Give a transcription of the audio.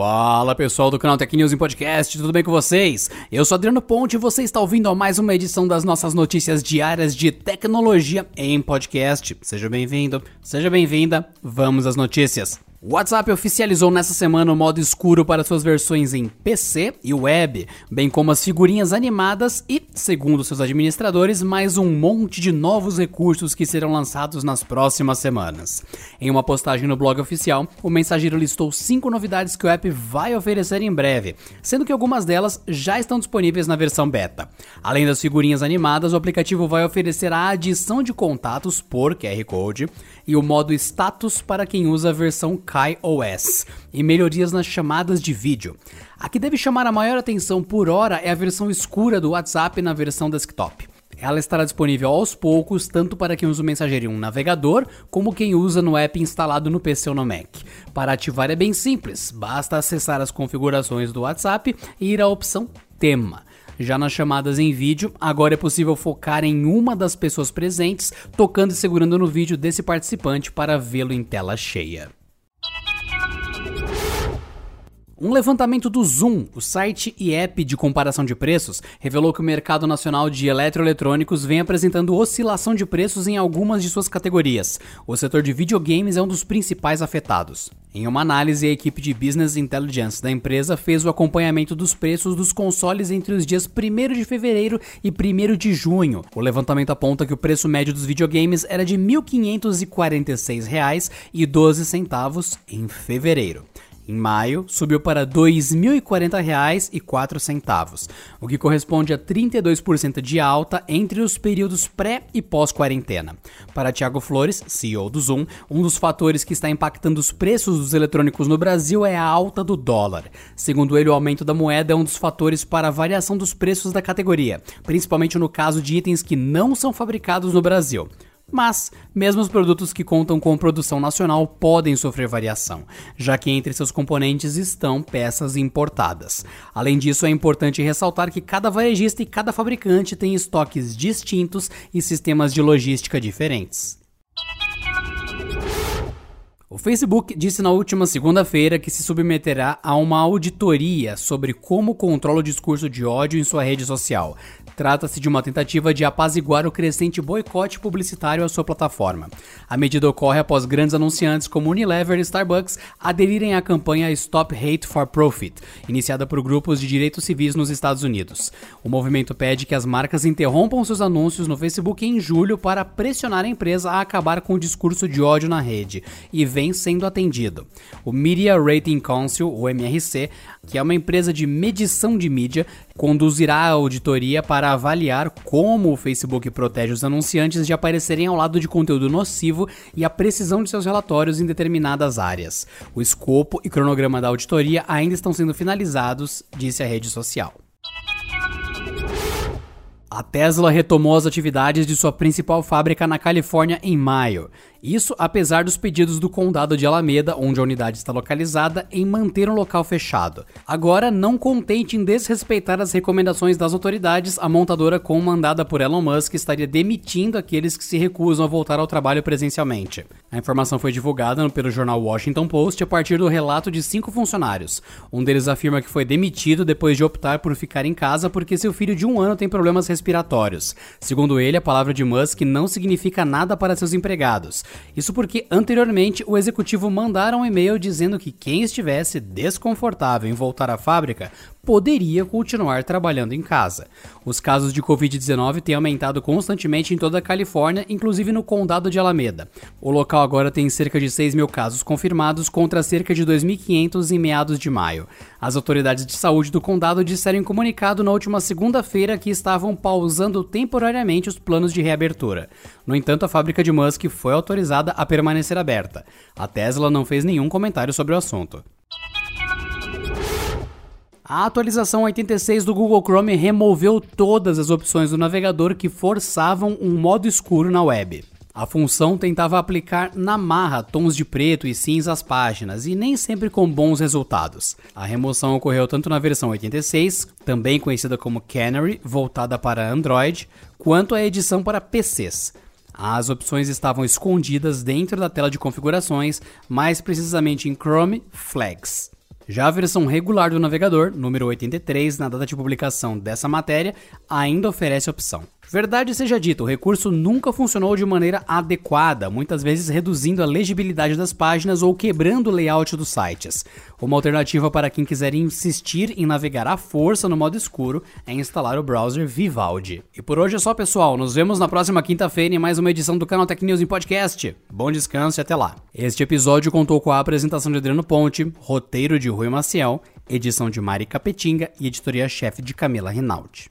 Fala pessoal do canal Tech News em Podcast, tudo bem com vocês? Eu sou Adriano Ponte e você está ouvindo a mais uma edição das nossas notícias diárias de tecnologia em podcast. Seja bem-vindo, seja bem-vinda, vamos às notícias. O WhatsApp oficializou nessa semana o modo escuro para suas versões em PC e web, bem como as figurinhas animadas e, segundo seus administradores, mais um monte de novos recursos que serão lançados nas próximas semanas. Em uma postagem no blog oficial, o mensageiro listou cinco novidades que o app vai oferecer em breve, sendo que algumas delas já estão disponíveis na versão beta. Além das figurinhas animadas, o aplicativo vai oferecer a adição de contatos por QR Code e o modo status para quem usa a versão KaiOS e melhorias nas chamadas de vídeo. A que deve chamar a maior atenção por hora é a versão escura do WhatsApp na versão desktop. Ela estará disponível aos poucos, tanto para quem usa o mensageiro em um navegador, como quem usa no app instalado no PC ou no Mac. Para ativar é bem simples, basta acessar as configurações do WhatsApp e ir à opção Tema. Já nas chamadas em vídeo, agora é possível focar em uma das pessoas presentes, tocando e segurando no vídeo desse participante para vê-lo em tela cheia. Um levantamento do Zoom, o site e app de comparação de preços, revelou que o mercado nacional de eletroeletrônicos vem apresentando oscilação de preços em algumas de suas categorias. O setor de videogames é um dos principais afetados. Em uma análise, a equipe de Business Intelligence da empresa fez o acompanhamento dos preços dos consoles entre os dias 1 de fevereiro e 1 de junho. O levantamento aponta que o preço médio dos videogames era de R$ 1.546,12 em fevereiro. Em maio, subiu para R$ 2.040,04, o que corresponde a 32% de alta entre os períodos pré e pós-quarentena. Para Tiago Flores, CEO do Zoom, um dos fatores que está impactando os preços dos eletrônicos no Brasil é a alta do dólar. Segundo ele, o aumento da moeda é um dos fatores para a variação dos preços da categoria, principalmente no caso de itens que não são fabricados no Brasil. Mas, mesmo os produtos que contam com produção nacional podem sofrer variação, já que entre seus componentes estão peças importadas. Além disso, é importante ressaltar que cada varejista e cada fabricante tem estoques distintos e sistemas de logística diferentes. O Facebook disse na última segunda-feira que se submeterá a uma auditoria sobre como controla o discurso de ódio em sua rede social. Trata-se de uma tentativa de apaziguar o crescente boicote publicitário à sua plataforma. A medida ocorre após grandes anunciantes como Unilever e Starbucks aderirem à campanha Stop Hate for Profit, iniciada por grupos de direitos civis nos Estados Unidos. O movimento pede que as marcas interrompam seus anúncios no Facebook em julho para pressionar a empresa a acabar com o discurso de ódio na rede e vem sendo atendido. O Media Rating Council, o MRC, que é uma empresa de medição de mídia, conduzirá a auditoria para avaliar como o Facebook protege os anunciantes de aparecerem ao lado de conteúdo nocivo e a precisão de seus relatórios em determinadas áreas. O escopo e cronograma da auditoria ainda estão sendo finalizados, disse a rede social. A Tesla retomou as atividades de sua principal fábrica na Califórnia em maio. Isso apesar dos pedidos do condado de Alameda, onde a unidade está localizada, em manter um local fechado. Agora, não contente em desrespeitar as recomendações das autoridades, a montadora comandada por Elon Musk estaria demitindo aqueles que se recusam a voltar ao trabalho presencialmente. A informação foi divulgada pelo jornal Washington Post a partir do relato de cinco funcionários. Um deles afirma que foi demitido depois de optar por ficar em casa porque seu filho de um ano tem problemas respiratórios. Segundo ele, a palavra de Musk não significa nada para seus empregados. Isso porque anteriormente o executivo mandara um e-mail dizendo que quem estivesse desconfortável em voltar à fábrica poderia continuar trabalhando em casa. Os casos de Covid-19 têm aumentado constantemente em toda a Califórnia, inclusive no condado de Alameda. O local agora tem cerca de 6 mil casos confirmados contra cerca de 2.500 em meados de maio. As autoridades de saúde do condado disseram em comunicado na última segunda-feira que estavam pausando temporariamente os planos de reabertura. No entanto, a fábrica de Musk foi autorizada a permanecer aberta. A Tesla não fez nenhum comentário sobre o assunto. A atualização 86 do Google Chrome removeu todas as opções do navegador que forçavam um modo escuro na web. A função tentava aplicar na marra tons de preto e cinza às páginas e nem sempre com bons resultados. A remoção ocorreu tanto na versão 86, também conhecida como Canary, voltada para Android, quanto a edição para PCs. As opções estavam escondidas dentro da tela de configurações, mais precisamente em Chrome Flags. Já a versão regular do navegador, número 83, na data de publicação dessa matéria, ainda oferece opção. Verdade seja dita, o recurso nunca funcionou de maneira adequada, muitas vezes reduzindo a legibilidade das páginas ou quebrando o layout dos sites. Uma alternativa para quem quiser insistir em navegar à força no modo escuro é instalar o browser Vivaldi. E por hoje é só, pessoal. Nos vemos na próxima quinta-feira em mais uma edição do canal Tech News em podcast. Bom descanso e até lá. Este episódio contou com a apresentação de Adriano Ponte, roteiro de Rui Maciel, edição de Mari Capetinga e editoria-chefe de Camila Rinaldi.